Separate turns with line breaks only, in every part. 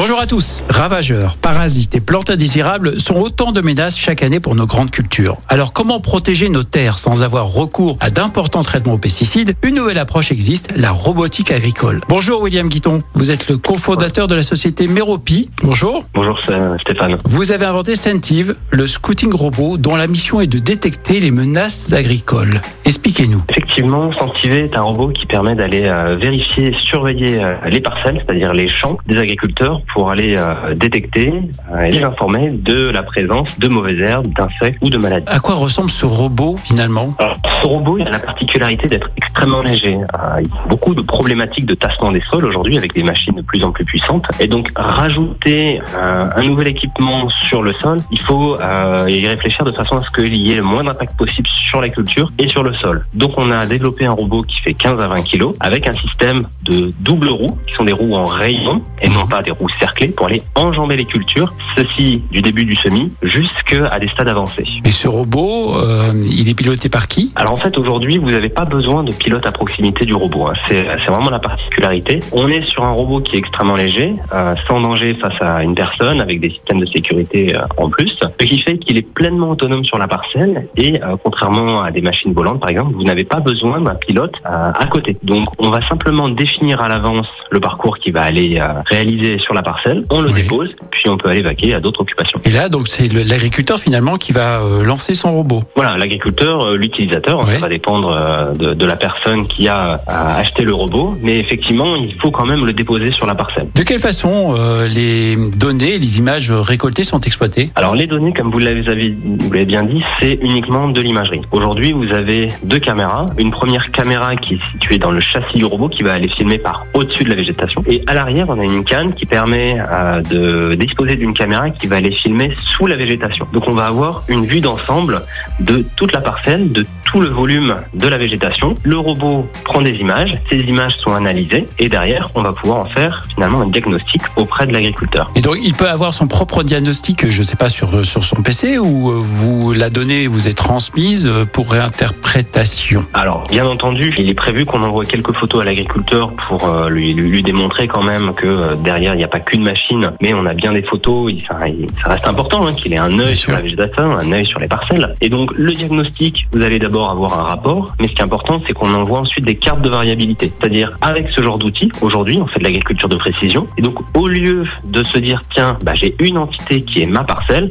Bonjour à tous. Ravageurs, parasites et plantes indésirables sont autant de menaces chaque année pour nos grandes cultures. Alors comment protéger nos terres sans avoir recours à d'importants traitements aux pesticides? Une nouvelle approche existe, la robotique agricole. Bonjour William Guiton, vous êtes le cofondateur de la société Meropi. Bonjour.
Bonjour Stéphane.
Vous avez inventé Sentive, le scouting robot dont la mission est de détecter les menaces agricoles. Expliquez-nous.
Effectivement, Sentive est un robot qui permet d'aller euh, vérifier, surveiller euh, les parcelles, c'est-à-dire les champs des agriculteurs pour aller euh, détecter euh, et les informer de la présence de mauvaises herbes, d'insectes ou de maladies.
À quoi ressemble ce robot finalement?
Alors, ce robot il a la particularité d'être extrêmement léger. Euh, il y a beaucoup de problématiques de tassement des sols aujourd'hui avec des machines de plus en plus puissantes. Et donc rajouter euh, un nouvel équipement sur le sol, il faut euh, y réfléchir de façon à ce qu'il y ait le moins d'impact possible sur la culture et sur le sol. Donc on a développé un robot qui fait 15 à 20 kg avec un système de double roue qui sont des roues en rayon et non pas des roues cerclées pour aller enjamber les cultures, ceci du début du semis jusqu'à des stades avancés.
Et ce robot, euh, il est piloté par qui?
Alors en fait aujourd'hui vous n'avez pas besoin de pilote à proximité du robot. hein. C'est c'est vraiment la particularité. On est sur un robot qui est extrêmement léger, euh, sans danger face à une personne, avec des systèmes de sécurité euh, en plus, ce qui fait qu'il est pleinement autonome sur la parcelle et euh, contrairement à des machines volantes par exemple, vous n'avez pas besoin d'un pilote euh, à côté. Donc on va simplement définir à l'avance le parcours qu'il va aller euh, réaliser sur la parcelle, on le
Oui.
dépose, puis on peut aller vaquer à d'autres occupations.
Et là, donc c'est l'agriculteur finalement qui va euh, lancer son robot.
Voilà, l'agriculteur, euh, l'utilisateur, ça va dépendre euh, de, de la personne qui a euh, acheté le robot, mais effectivement, il faut quand même le déposer sur la parcelle.
De quelle façon les données, les images récoltées sont exploitées?
Alors les données, comme vous l'avez bien dit, c'est uniquement de l'imagerie. Aujourd'hui, vous avez deux caméras. Une première caméra qui est située dans le châssis du robot, qui va aller filmer par au-dessus de la végétation. Et à l'arrière, on a une canne qui permet euh, de disposer d'une caméra qui va aller filmer sous la végétation. Donc on va avoir une vue d'ensemble de toute la parcelle, de tout le volume de la végétation. Le robot prend des images, ces images sont analysées et derrière, on va pouvoir en faire finalement un diagnostic auprès de l'agriculteur.
Et donc il peut avoir son propre diagnostic, je ne sais pas, sur, sur son PC ou euh, vous la donnée vous est transmise euh, pour réinterprétation?
Alors, bien entendu, il est prévu qu'on envoie quelques photos à l'agriculteur pour euh, lui, lui, lui démontrer quand même que derrière, il n'y a pas qu'une machine, mais on a bien des photos. Il, ça, il- ça reste important hein, qu'il ait un œil sur la végétation, un œil sur les parcelles. Et donc, le diagnostic, vous allez d'abord avoir un rapport, mais ce qui est important, c'est qu'on envoie ensuite des cartes de variabilité. C'est-à-dire, avec ce genre d'outils, aujourd'hui, on fait de l'agriculture de précision. Et donc, au lieu de se dire, tiens, bah, j'ai une entité qui est ma parcelle.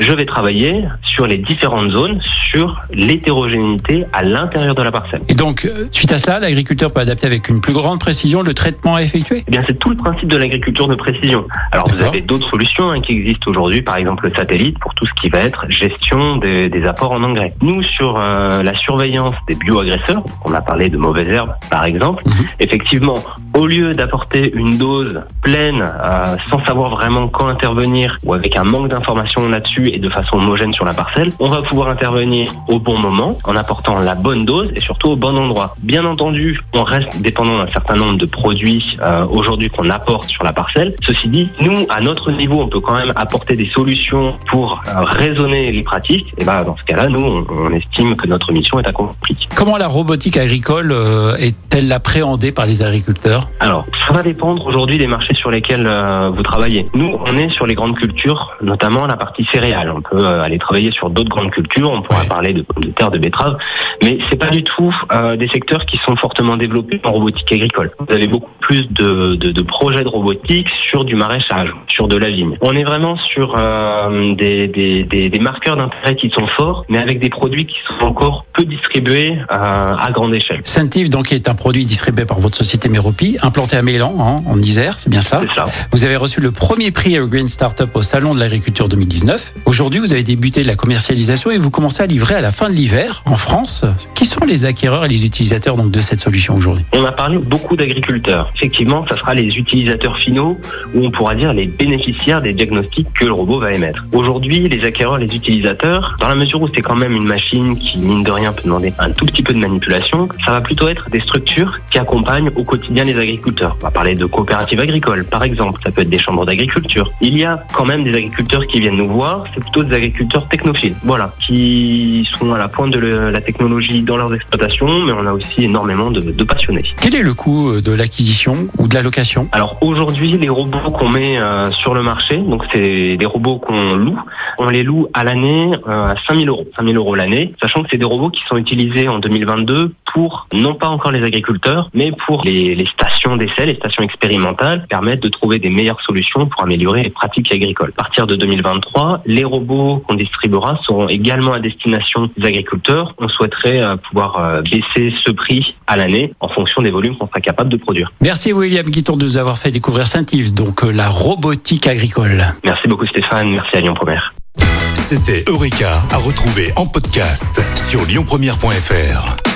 Je vais travailler sur les différentes zones, sur l'hétérogénéité à l'intérieur de la parcelle.
Et donc, euh, suite à cela, l'agriculteur peut adapter avec une plus grande précision le traitement à effectuer?
Eh bien, c'est tout le principe de l'agriculture de précision. Alors, vous avez d'autres solutions hein, qui existent aujourd'hui, par exemple le satellite, pour tout ce qui va être gestion des, des apports en engrais. Nous, sur euh, la surveillance des bioagresseurs, on a parlé de mauvaises herbes, par exemple,
Mhm.
effectivement, au lieu d'apporter une dose pleine, euh, sans savoir vraiment quand intervenir, ou avec un manque d'informations là-dessus et de façon homogène sur la parcelle, on va pouvoir intervenir au bon moment, en apportant la bonne dose et surtout au bon endroit. Bien entendu, on reste dépendant d'un certain nombre de produits euh, aujourd'hui qu'on apporte sur la parcelle. Ceci dit, nous, à notre niveau, on peut quand même apporter des solutions pour euh, raisonner les pratiques. Et ben, dans ce cas-là, nous, on, on estime que notre mission est accomplie.
Comment la robotique agricole euh, est-elle appréhendée par les agriculteurs?
Alors, ça va dépendre aujourd'hui des marchés sur lesquels vous travaillez. Nous, on est sur les grandes cultures, notamment la partie céréales. On peut euh, aller travailler sur d'autres grandes cultures. On pourra
Ouais.
parler de pommes de terre, de betteraves, mais c'est pas du tout euh, des secteurs qui sont fortement développés en robotique agricole. Vous avez beaucoup plus de, de, de projets de robotique sur du maraîchage, sur de la vigne. On est vraiment sur euh, des, des, des, des marqueurs d'intérêt qui sont forts, mais avec des produits qui sont encore peu distribués euh, à grande échelle.
Sentive donc est un produit distribué par votre société Meropi, implanté à Mélan, hein, en Isère, c'est bien
ça.
Vous avez reçu le premier prix Green Startup au Salon de l'Agriculture 2019. Aujourd'hui, vous avez débuté la commercialisation et vous commencez à livrer à la fin de l'hiver en France. Qui sont les acquéreurs et les utilisateurs donc, de cette solution aujourd'hui?
On a parlé beaucoup d'agriculteurs. Effectivement, ça sera les utilisateurs finaux ou on pourra dire les bénéficiaires des diagnostics que le robot va émettre. Aujourd'hui, les acquéreurs, les utilisateurs, dans la mesure où c'est quand même une machine qui, mine de rien, peut demander un tout petit peu de manipulation. Ça va plutôt être des structures qui accompagnent au quotidien les agriculteurs. On va parler de coopératives agricoles, par exemple. Ça peut être des chambres d'agriculture. Il y a quand même des agriculteurs qui viennent nous voir. C'est plutôt des agriculteurs technophiles. Voilà. Qui sont à la pointe de la technologie dans leurs exploitations, mais on a aussi énormément de, de passionnés.
Quel est le coût euh, de l'acquisition ou de la location?
Alors aujourd'hui, les robots qu'on met euh, sur le marché, donc c'est des robots qu'on loue, on les loue à l'année euh, à 5000 euros. 5000 euros l'année, sachant que c'est des robots qui sont utilisés en 2022 pour, non pas encore les agriculteurs, mais pour les, les stations d'essai, les stations expérimentales, permettent de trouver des meilleures solutions pour améliorer les pratiques agricoles. À partir de 2023, les robots qu'on distribuera seront également à destination des agriculteurs. On souhaiterait euh, pouvoir euh, baisser ce prix à l'année en fonction des volumes qu'on sera capable de produire.
Merci William Guiton de nous avoir fait découvrir Saint-Yves, donc euh, la robotique agricole.
Merci beaucoup Stéphane, merci à Lyon Première.
C'était Eureka à retrouver en podcast sur lyonpremière.fr.